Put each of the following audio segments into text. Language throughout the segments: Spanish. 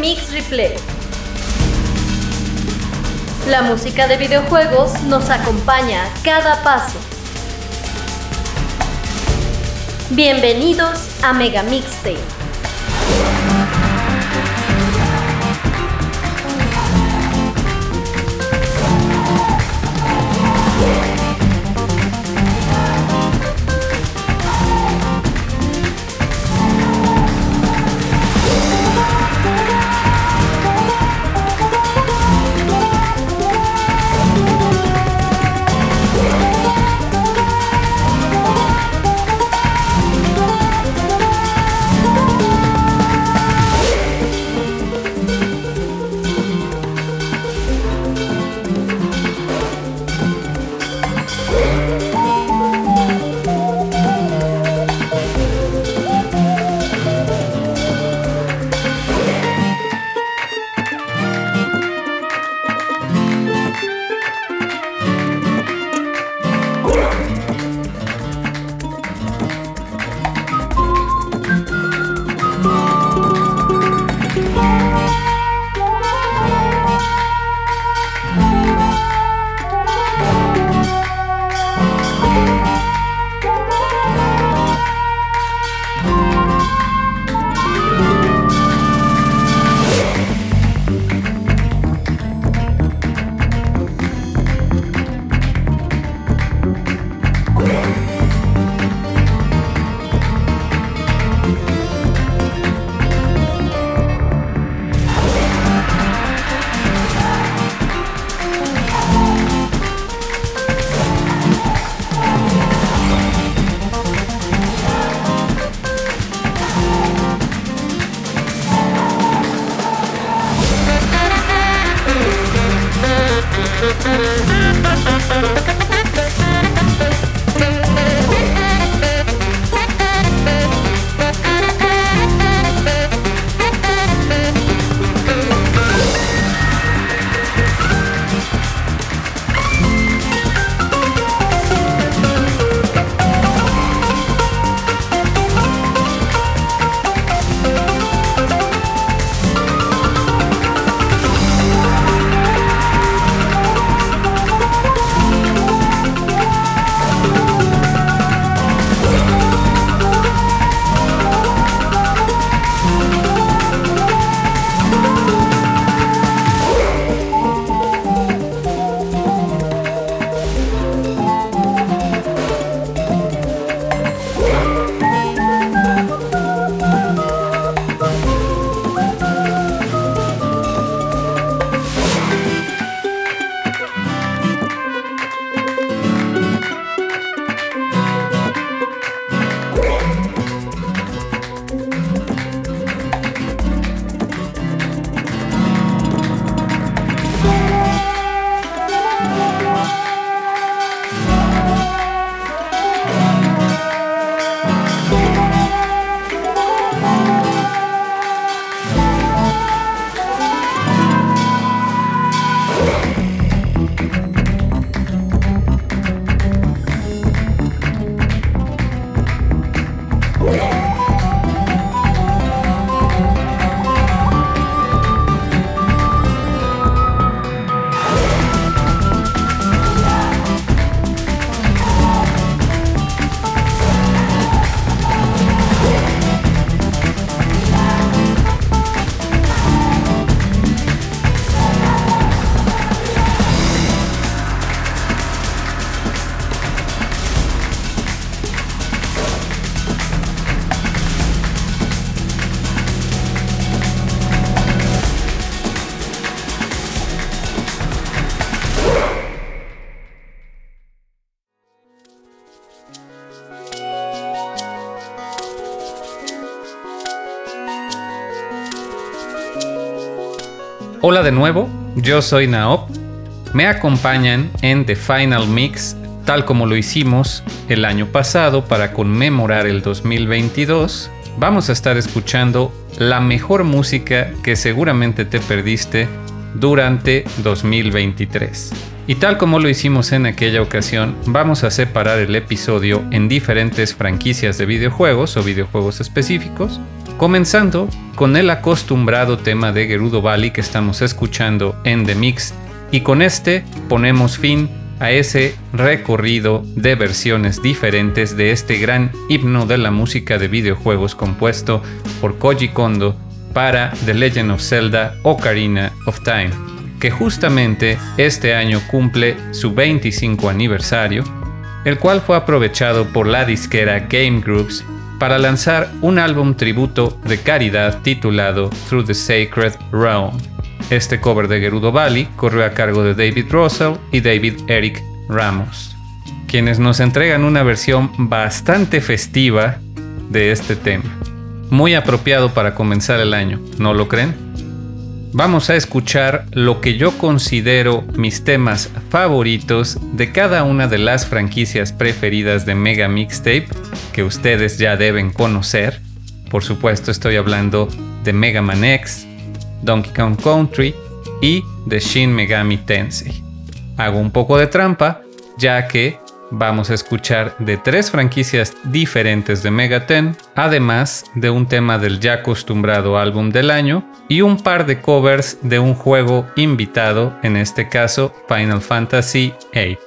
Remix Replay. La música de videojuegos nos acompaña a cada paso. Bienvenidos a Mega Mixtape. thank you Hola de nuevo, yo soy Naop. Me acompañan en The Final Mix, tal como lo hicimos el año pasado para conmemorar el 2022. Vamos a estar escuchando la mejor música que seguramente te perdiste durante 2023. Y tal como lo hicimos en aquella ocasión, vamos a separar el episodio en diferentes franquicias de videojuegos o videojuegos específicos Comenzando con el acostumbrado tema de Gerudo Valley que estamos escuchando en The Mix. Y con este ponemos fin a ese recorrido de versiones diferentes de este gran himno de la música de videojuegos compuesto por Koji Kondo para The Legend of Zelda Ocarina of Time, que justamente este año cumple su 25 aniversario, el cual fue aprovechado por la disquera Game Groups para lanzar un álbum tributo de caridad titulado Through the Sacred Realm. Este cover de Gerudo Valley corrió a cargo de David Russell y David Eric Ramos, quienes nos entregan una versión bastante festiva de este tema. Muy apropiado para comenzar el año, ¿no lo creen? Vamos a escuchar lo que yo considero mis temas favoritos de cada una de las franquicias preferidas de Mega Mixtape que ustedes ya deben conocer. Por supuesto estoy hablando de Mega Man X, Donkey Kong Country y de Shin Megami Tensei. Hago un poco de trampa, ya que vamos a escuchar de tres franquicias diferentes de Mega Ten, además de un tema del ya acostumbrado álbum del año y un par de covers de un juego invitado, en este caso Final Fantasy VIII,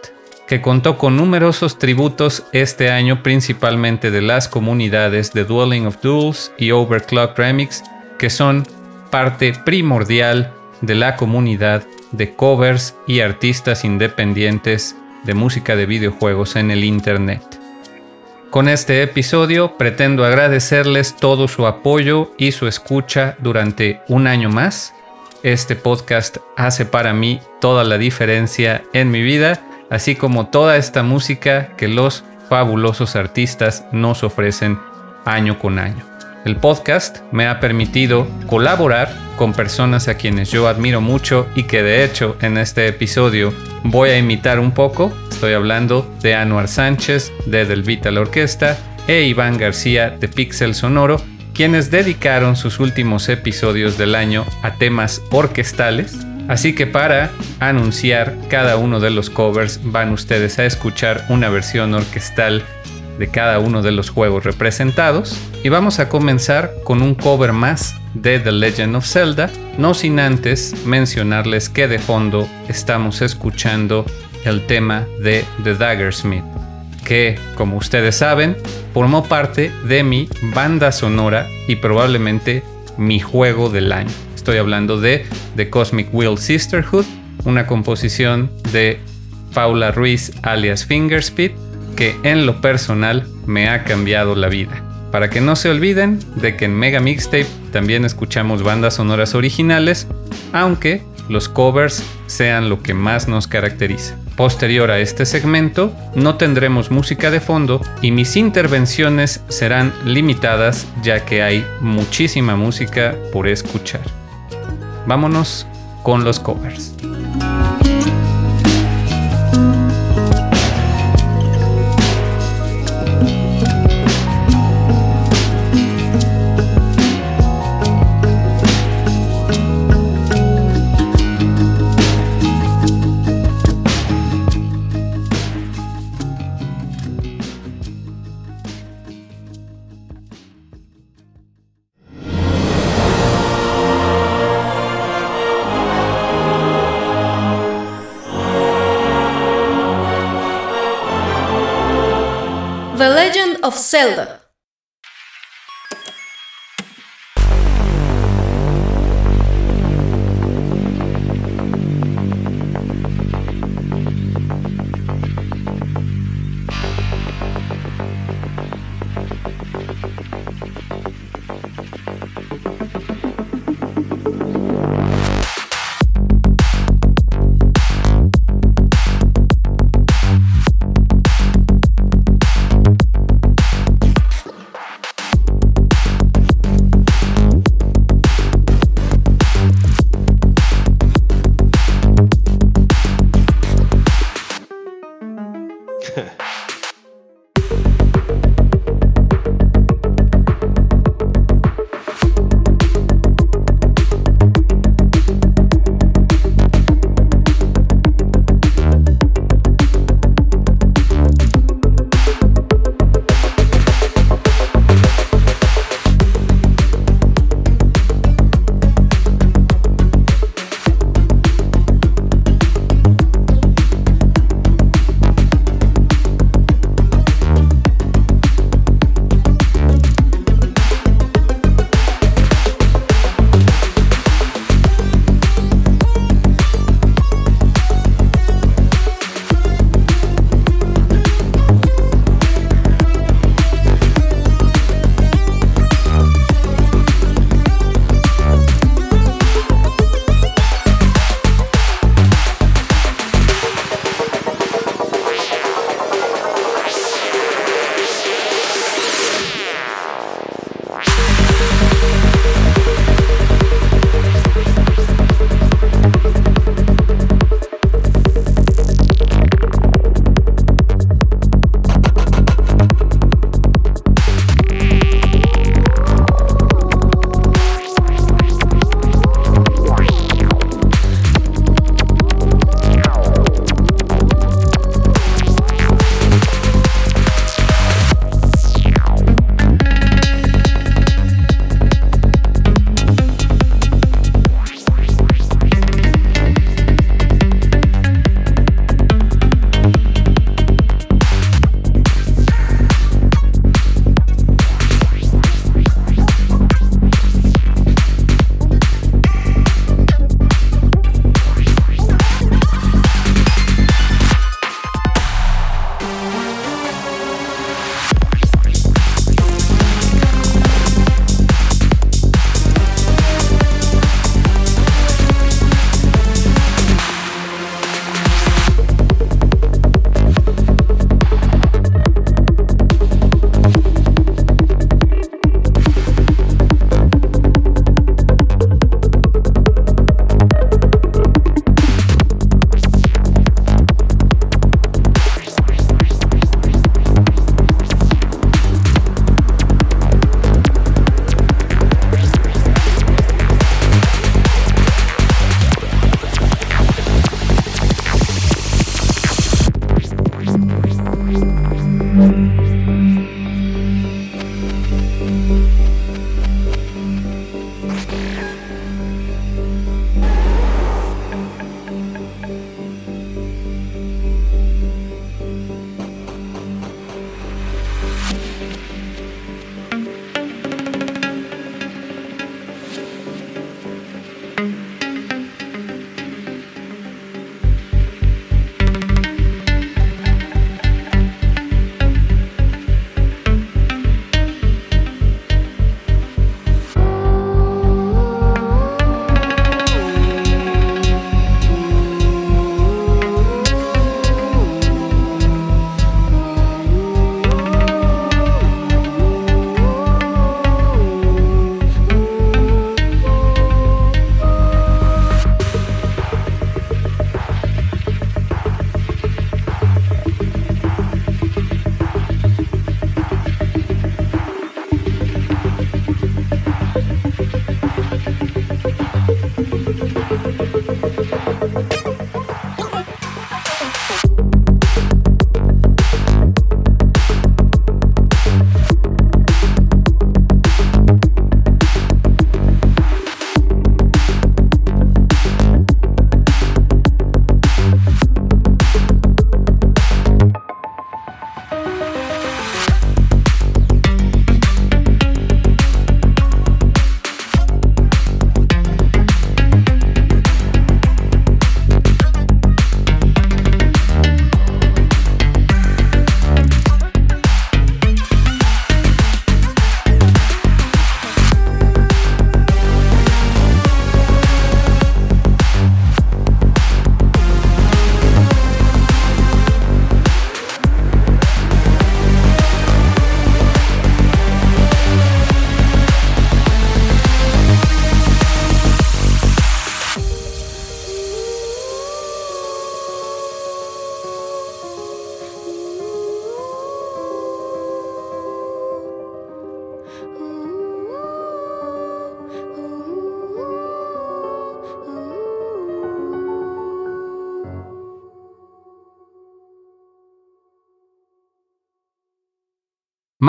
que contó con numerosos tributos este año principalmente de las comunidades de Dwelling of Duels y Overclock Remix, que son parte primordial de la comunidad de covers y artistas independientes de música de videojuegos en el Internet. Con este episodio pretendo agradecerles todo su apoyo y su escucha durante un año más. Este podcast hace para mí toda la diferencia en mi vida, así como toda esta música que los fabulosos artistas nos ofrecen año con año. El podcast me ha permitido colaborar con personas a quienes yo admiro mucho y que de hecho en este episodio voy a imitar un poco. Estoy hablando de Anuar Sánchez de Del Vital Orquesta e Iván García de Pixel Sonoro, quienes dedicaron sus últimos episodios del año a temas orquestales. Así que para anunciar cada uno de los covers van ustedes a escuchar una versión orquestal de cada uno de los juegos representados y vamos a comenzar con un cover más de The Legend of Zelda, no sin antes mencionarles que de fondo estamos escuchando el tema de The Daggersmith, que como ustedes saben formó parte de mi banda sonora y probablemente mi juego del año. Estoy hablando de The Cosmic Wheel Sisterhood, una composición de Paula Ruiz alias Fingerspeed que en lo personal me ha cambiado la vida. Para que no se olviden de que en Mega Mixtape también escuchamos bandas sonoras originales, aunque los covers sean lo que más nos caracteriza. Posterior a este segmento, no tendremos música de fondo y mis intervenciones serán limitadas ya que hay muchísima música por escuchar. Vámonos con los covers. Zelda.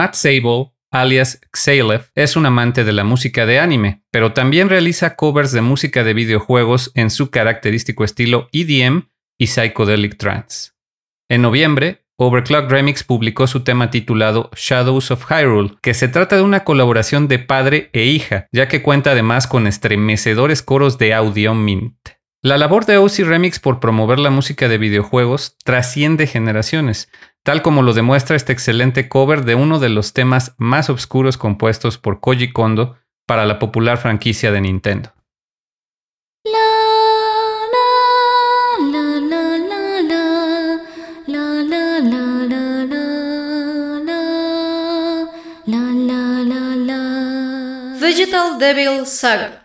Matt Sable, alias Xalev, es un amante de la música de anime, pero también realiza covers de música de videojuegos en su característico estilo EDM y psychedelic trance. En noviembre, Overclock Remix publicó su tema titulado Shadows of Hyrule, que se trata de una colaboración de padre e hija, ya que cuenta además con estremecedores coros de audio mint. La labor de OC Remix por promover la música de videojuegos trasciende generaciones, tal como lo demuestra este excelente cover de uno de los temas más oscuros compuestos por Koji Kondo para la popular franquicia de Nintendo. Digital Devil Saga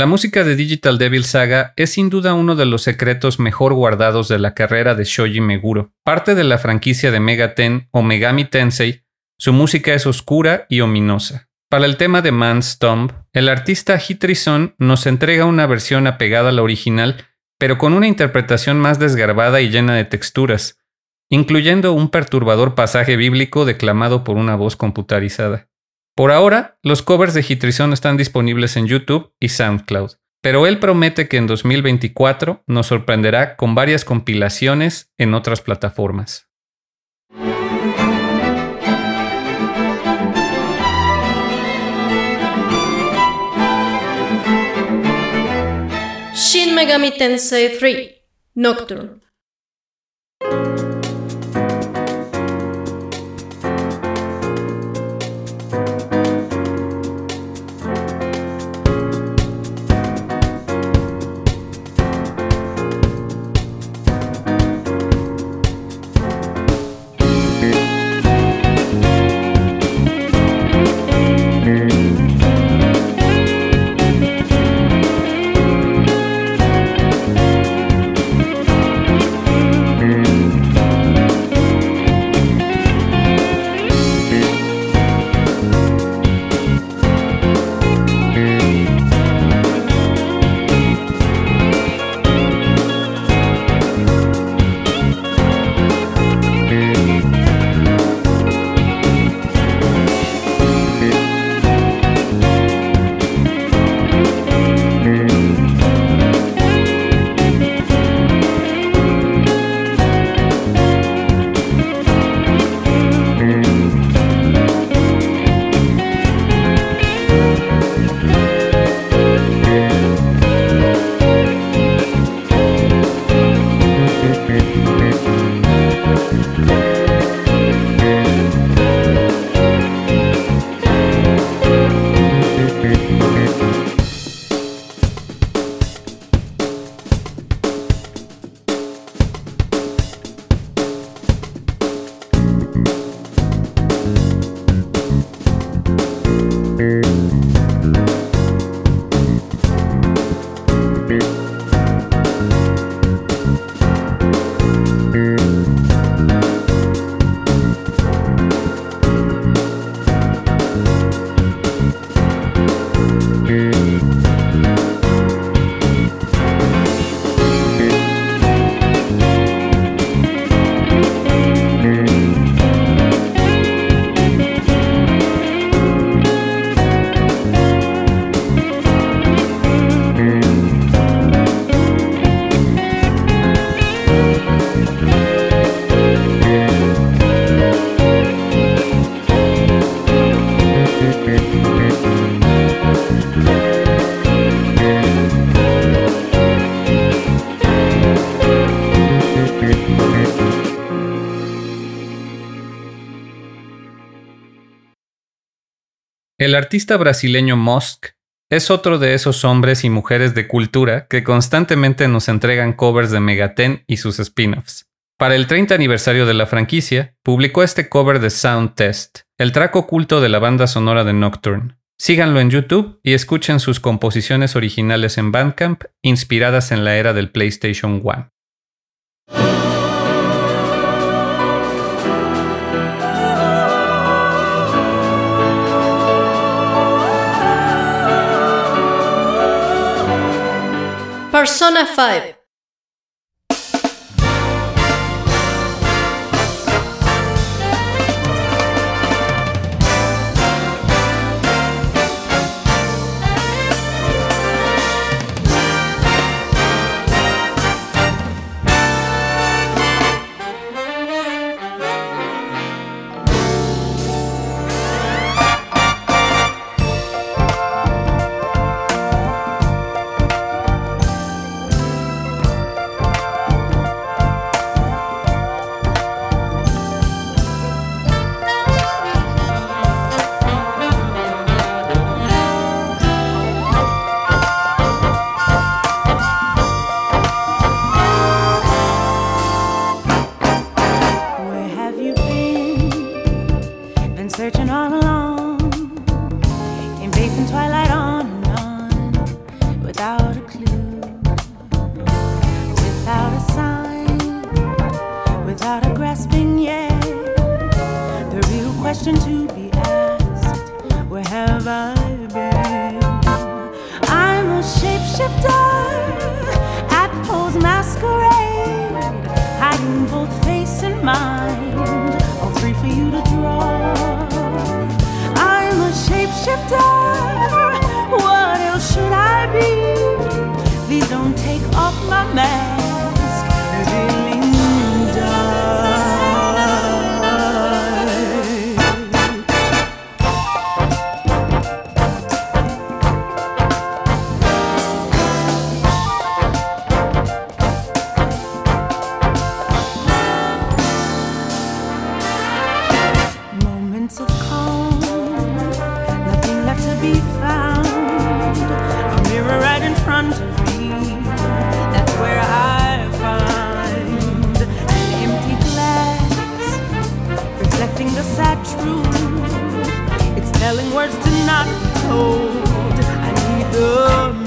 La música de Digital Devil Saga es sin duda uno de los secretos mejor guardados de la carrera de Shoji Meguro. Parte de la franquicia de Megaten o Megami Tensei, su música es oscura y ominosa. Para el tema de Man's Tomb, el artista Hitrison nos entrega una versión apegada a la original, pero con una interpretación más desgarbada y llena de texturas, incluyendo un perturbador pasaje bíblico declamado por una voz computarizada. Por ahora, los covers de Hitrison están disponibles en YouTube y SoundCloud, pero él promete que en 2024 nos sorprenderá con varias compilaciones en otras plataformas. Shin Megami Tensei 3 Nocturne El artista brasileño Mosk es otro de esos hombres y mujeres de cultura que constantemente nos entregan covers de Megaten y sus spin-offs. Para el 30 aniversario de la franquicia, publicó este cover de Sound Test, el track oculto de la banda sonora de Nocturne. Síganlo en YouTube y escuchen sus composiciones originales en Bandcamp, inspiradas en la era del PlayStation 1. Persona 5 That's where I find an empty glass reflecting the sad truth. It's telling words to not be told. I need the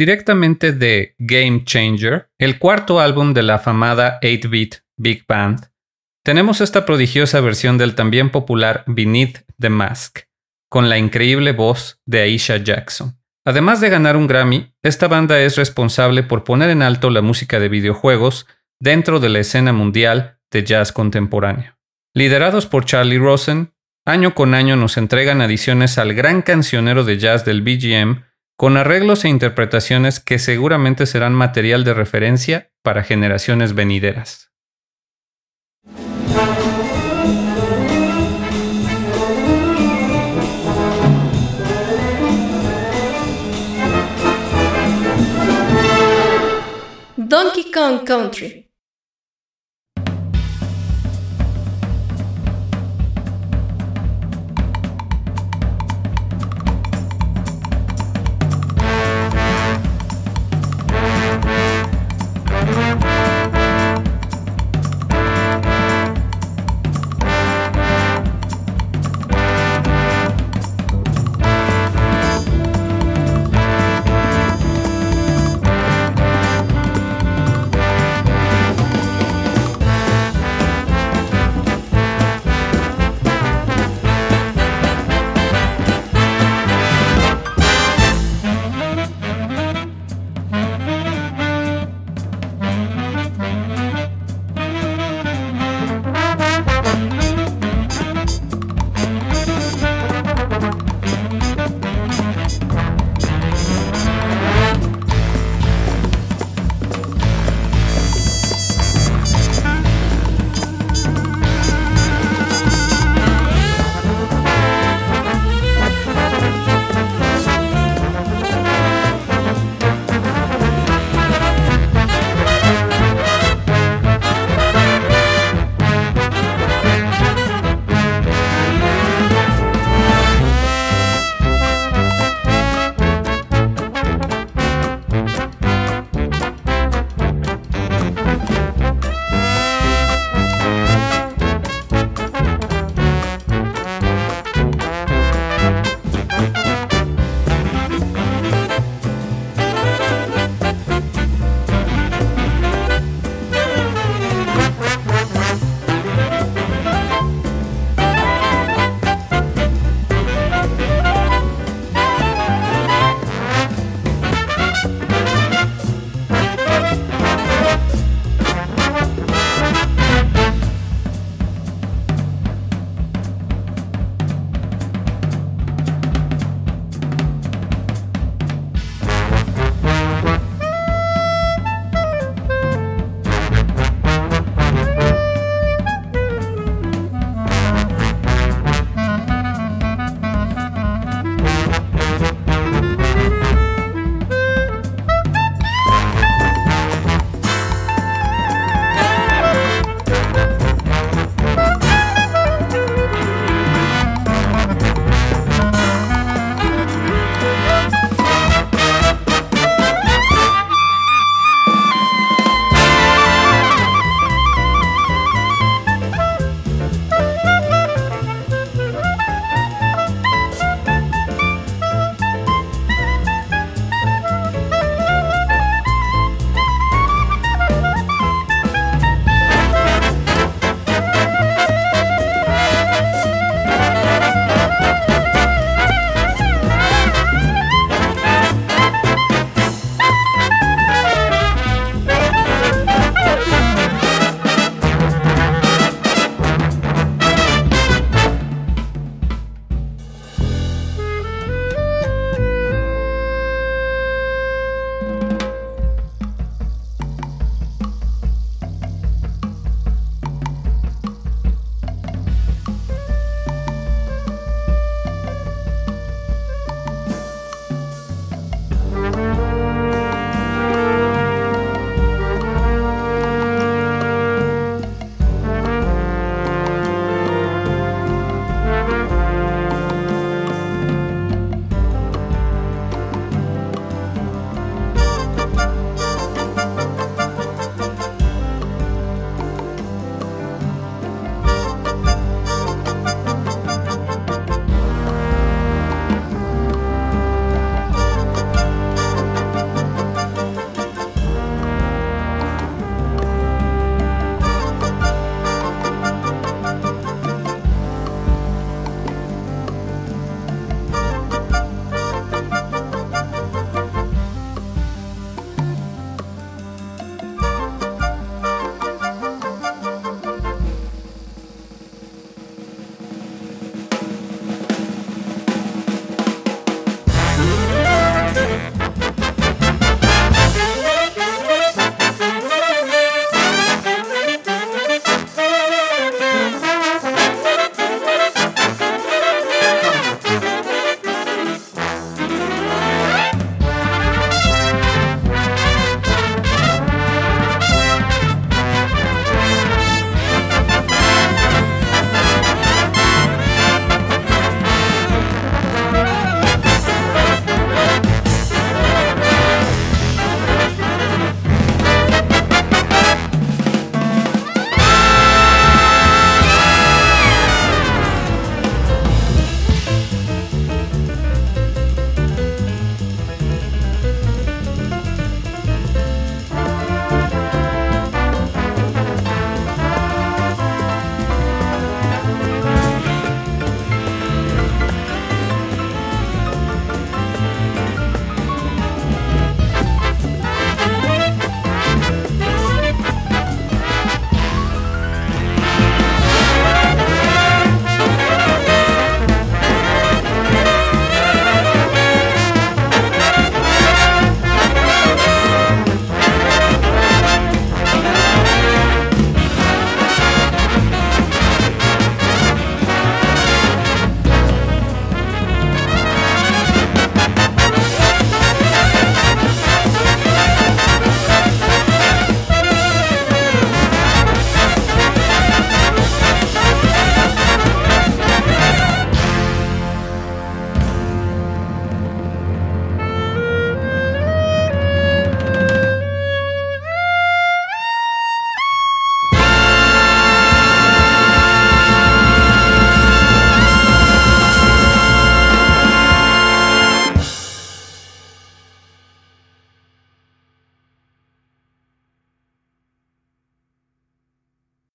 Directamente de Game Changer, el cuarto álbum de la afamada 8-bit Big Band, tenemos esta prodigiosa versión del también popular Beneath the Mask, con la increíble voz de Aisha Jackson. Además de ganar un Grammy, esta banda es responsable por poner en alto la música de videojuegos dentro de la escena mundial de jazz contemporáneo. Liderados por Charlie Rosen, año con año nos entregan adiciones al gran cancionero de jazz del BGM con arreglos e interpretaciones que seguramente serán material de referencia para generaciones venideras. Donkey Kong Country.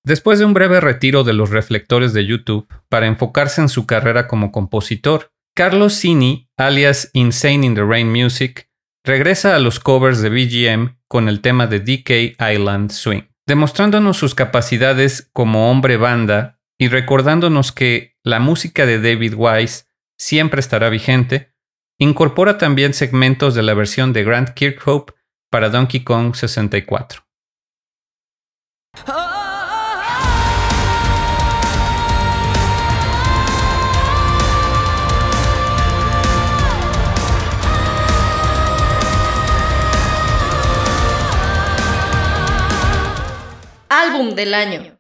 Después de un breve retiro de los reflectores de YouTube para enfocarse en su carrera como compositor, Carlos Cini, alias Insane in the Rain Music, regresa a los covers de BGM con el tema de DK Island Swing, demostrándonos sus capacidades como hombre banda y recordándonos que la música de David Wise siempre estará vigente, incorpora también segmentos de la versión de Grant Kirkhope para Donkey Kong 64. Álbum del año.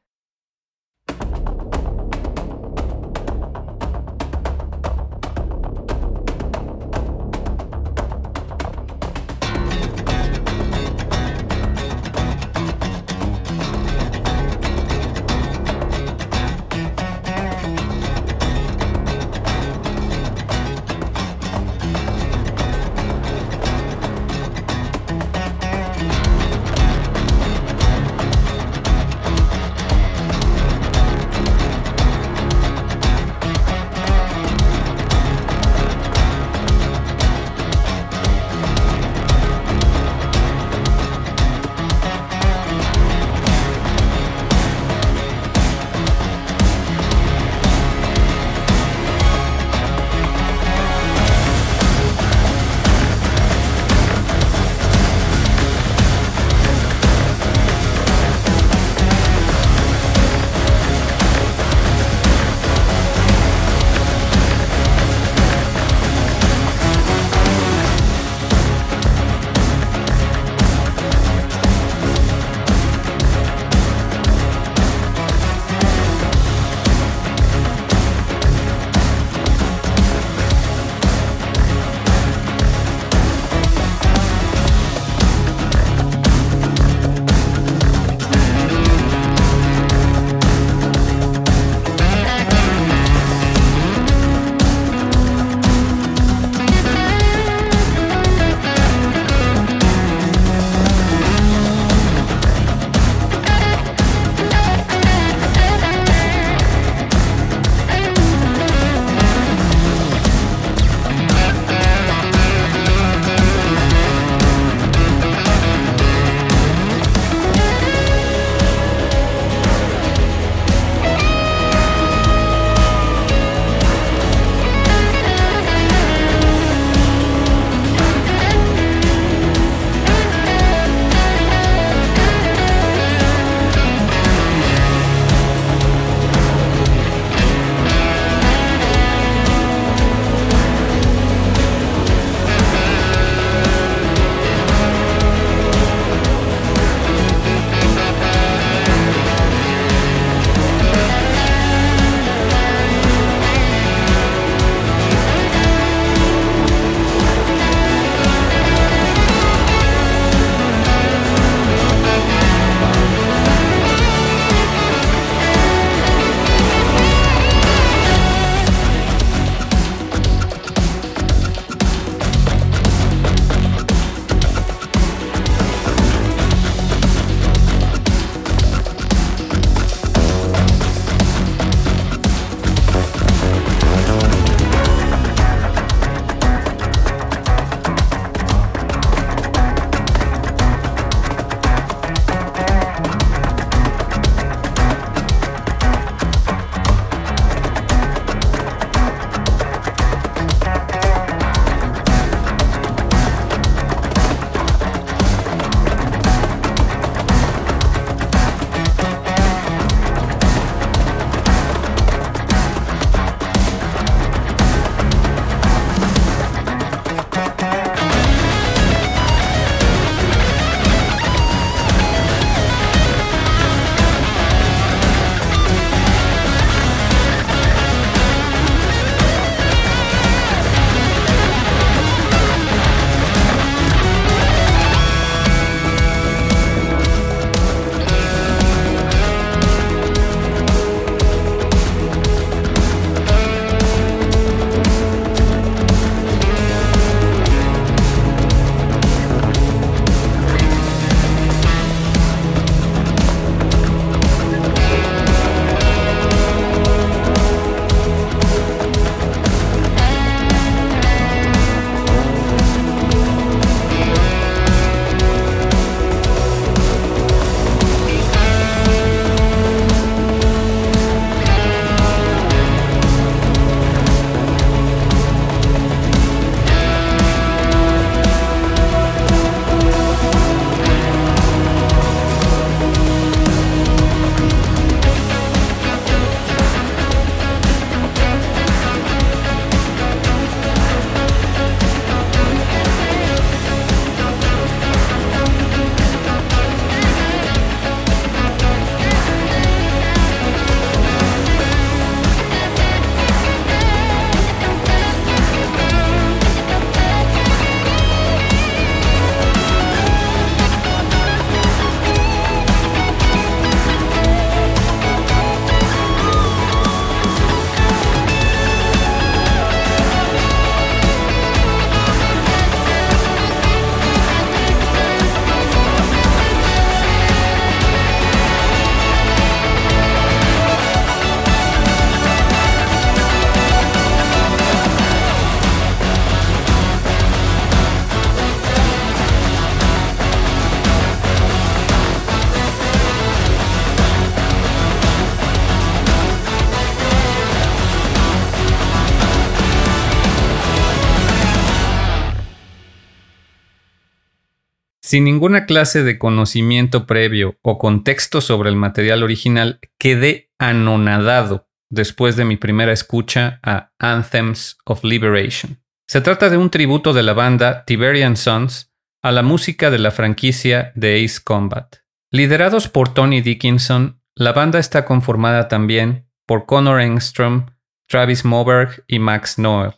Sin ninguna clase de conocimiento previo o contexto sobre el material original, quedé anonadado después de mi primera escucha a Anthems of Liberation. Se trata de un tributo de la banda Tiberian Sons a la música de la franquicia de Ace Combat. Liderados por Tony Dickinson, la banda está conformada también por Connor Engstrom, Travis Moberg y Max Noel.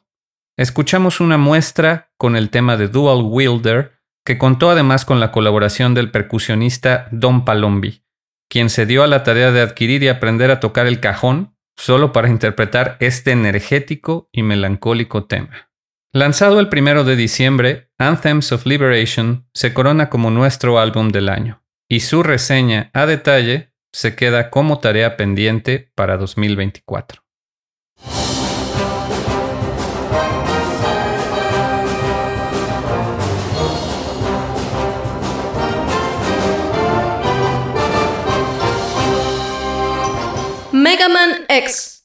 Escuchamos una muestra con el tema de Dual Wielder, que contó además con la colaboración del percusionista Don Palombi, quien se dio a la tarea de adquirir y aprender a tocar el cajón solo para interpretar este energético y melancólico tema. Lanzado el primero de diciembre, Anthems of Liberation se corona como nuestro álbum del año, y su reseña a detalle se queda como tarea pendiente para 2024. X.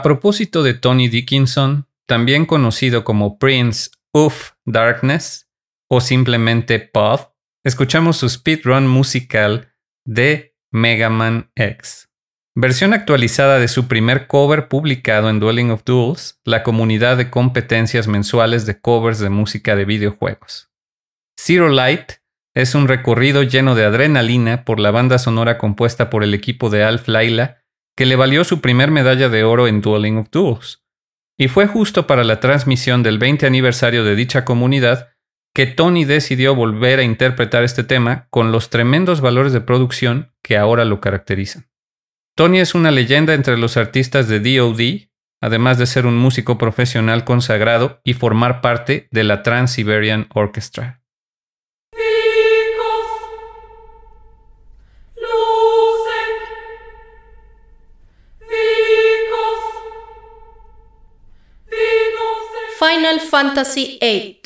A propósito de Tony Dickinson, también conocido como Prince of Darkness o simplemente Pod, escuchamos su speedrun musical de Mega Man X. Versión actualizada de su primer cover publicado en Dueling of Duels, la comunidad de competencias mensuales de covers de música de videojuegos. Zero Light es un recorrido lleno de adrenalina por la banda sonora compuesta por el equipo de Alf Laila, que le valió su primer medalla de oro en Dueling of Duels. Y fue justo para la transmisión del 20 aniversario de dicha comunidad que Tony decidió volver a interpretar este tema con los tremendos valores de producción que ahora lo caracterizan. Tony es una leyenda entre los artistas de DoD, además de ser un músico profesional consagrado y formar parte de la Trans-Siberian Orchestra. Final Fantasy VIII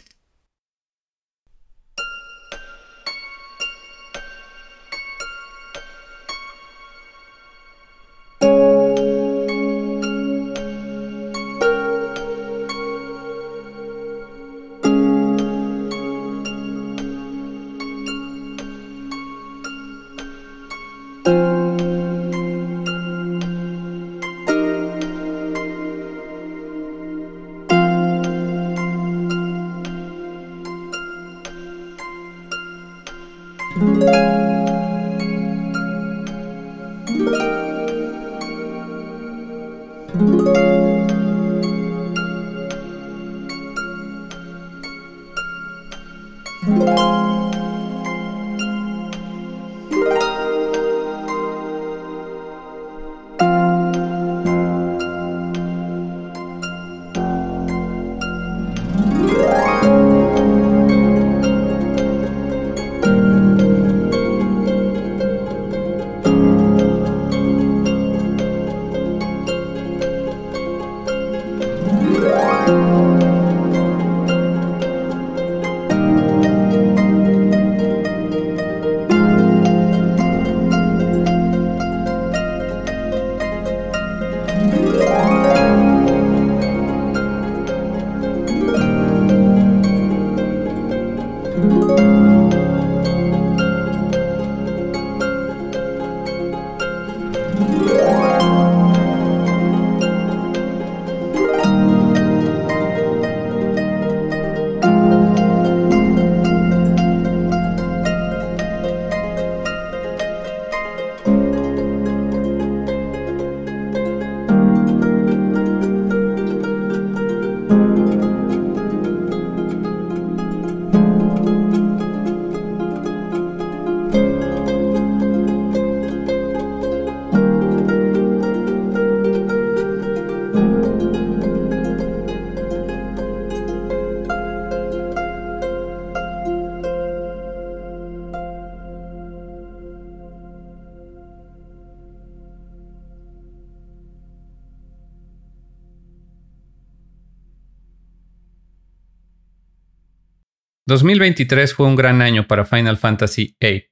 ...2023 fue un gran año para Final Fantasy VIII,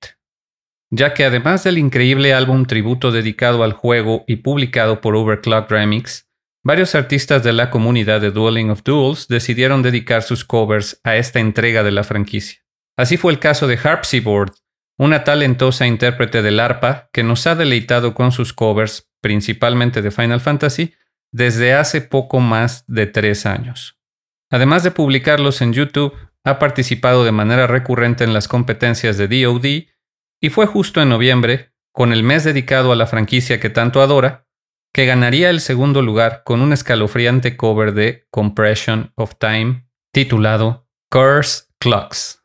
ya que además del increíble álbum tributo dedicado al juego y publicado por Overclock Remix, varios artistas de la comunidad de Dueling of Duels decidieron dedicar sus covers a esta entrega de la franquicia. Así fue el caso de Harpsiboard, una talentosa intérprete del arpa que nos ha deleitado con sus covers, principalmente de Final Fantasy, desde hace poco más de tres años. Además de publicarlos en YouTube, ha participado de manera recurrente en las competencias de DoD y fue justo en noviembre, con el mes dedicado a la franquicia que tanto adora, que ganaría el segundo lugar con un escalofriante cover de Compression of Time titulado Curse Clocks.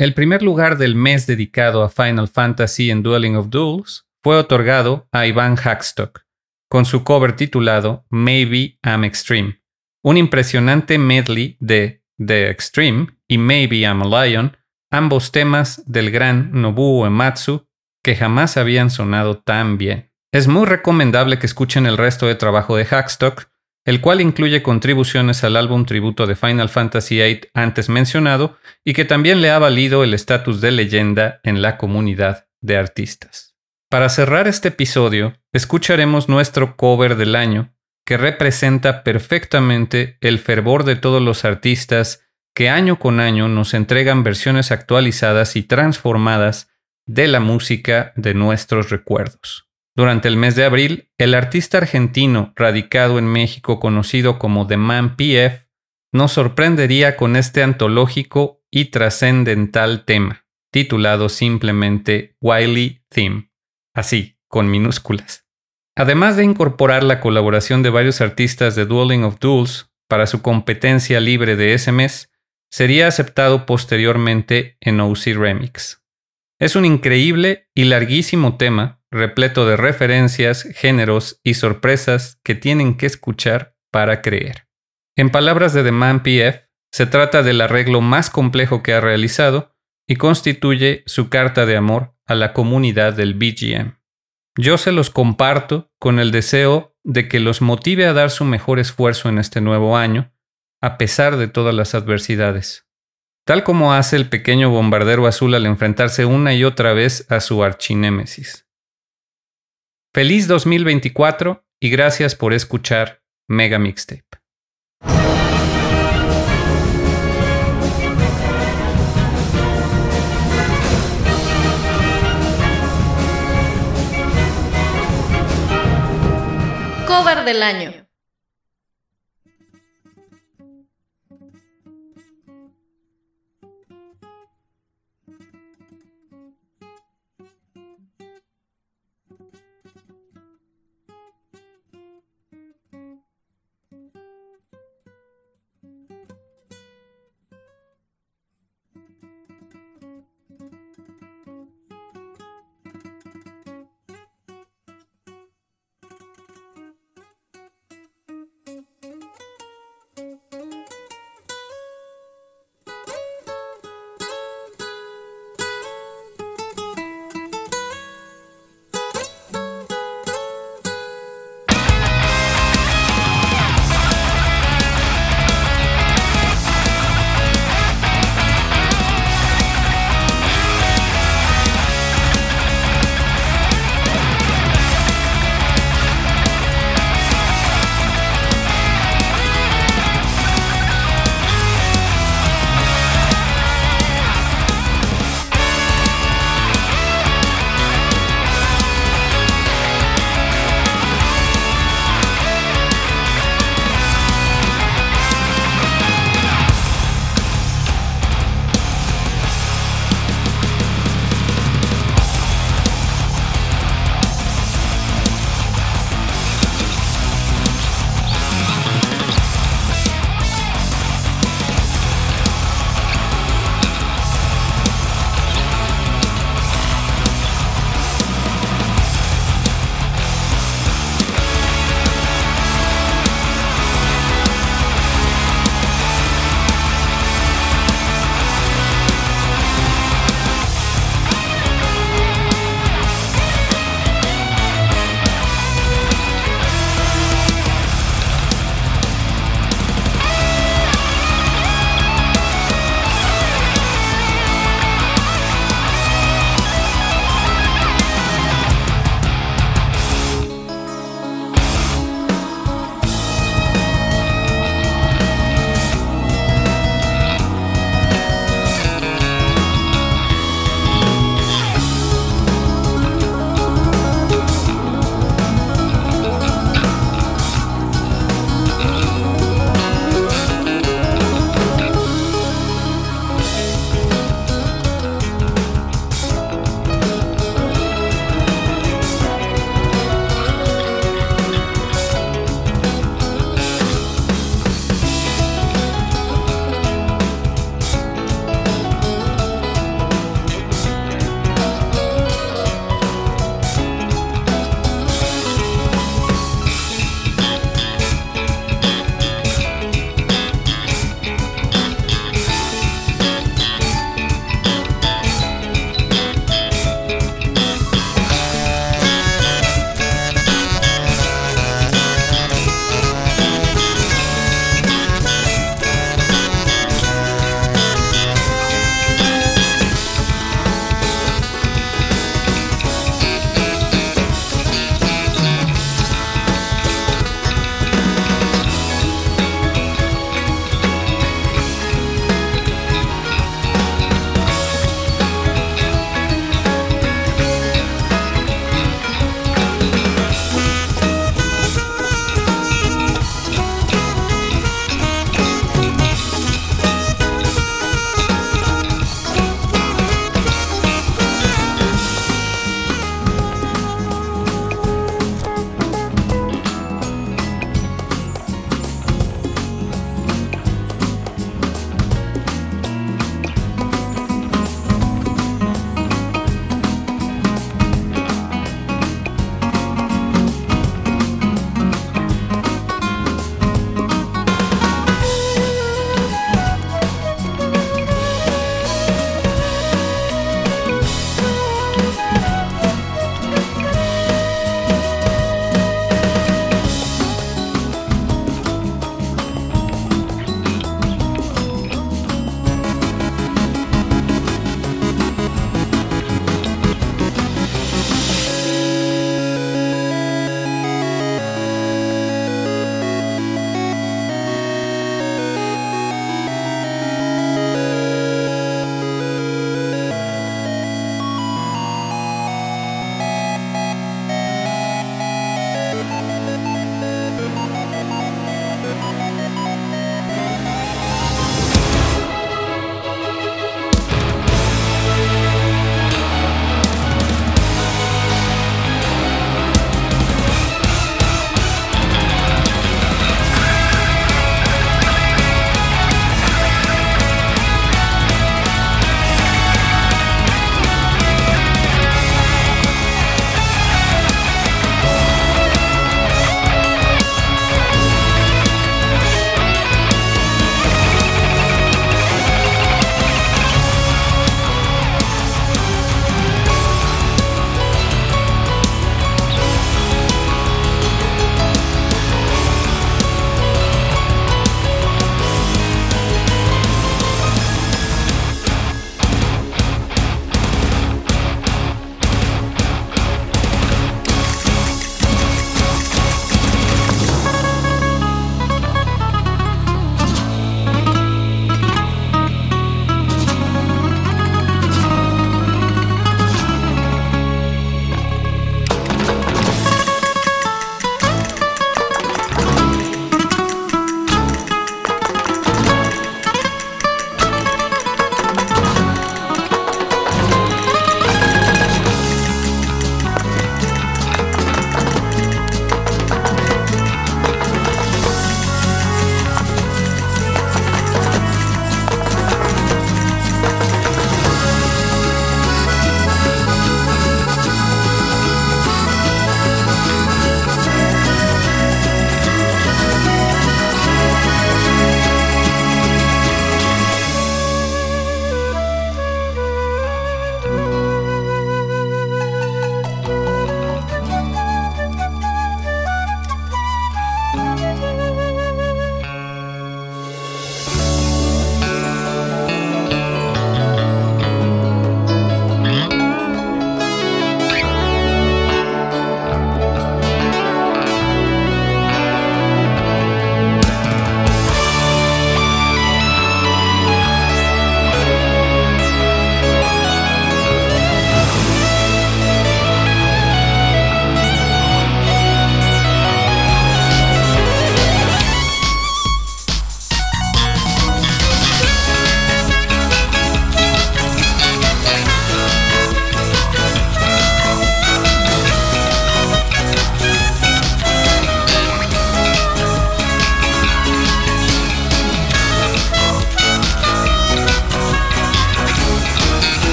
El primer lugar del mes dedicado a Final Fantasy en Dueling of Duels fue otorgado a Ivan Hackstock, con su cover titulado Maybe I'm Extreme, un impresionante medley de The Extreme y Maybe I'm a Lion, ambos temas del gran Nobuo Ematsu que jamás habían sonado tan bien. Es muy recomendable que escuchen el resto de trabajo de Hackstock, el cual incluye contribuciones al álbum tributo de Final Fantasy VIII antes mencionado y que también le ha valido el estatus de leyenda en la comunidad de artistas. Para cerrar este episodio, escucharemos nuestro cover del año, que representa perfectamente el fervor de todos los artistas que año con año nos entregan versiones actualizadas y transformadas de la música de nuestros recuerdos. Durante el mes de abril, el artista argentino radicado en México conocido como The Man PF nos sorprendería con este antológico y trascendental tema, titulado simplemente Wiley Theme, así, con minúsculas. Además de incorporar la colaboración de varios artistas de Dueling of Duels para su competencia libre de ese mes, sería aceptado posteriormente en OC Remix. Es un increíble y larguísimo tema repleto de referencias, géneros y sorpresas que tienen que escuchar para creer. En palabras de The Man PF, se trata del arreglo más complejo que ha realizado y constituye su carta de amor a la comunidad del BGM. Yo se los comparto con el deseo de que los motive a dar su mejor esfuerzo en este nuevo año, a pesar de todas las adversidades. Tal como hace el pequeño bombardero azul al enfrentarse una y otra vez a su archinémesis. Feliz 2024 y gracias por escuchar Mega Mixtape. Cover del año.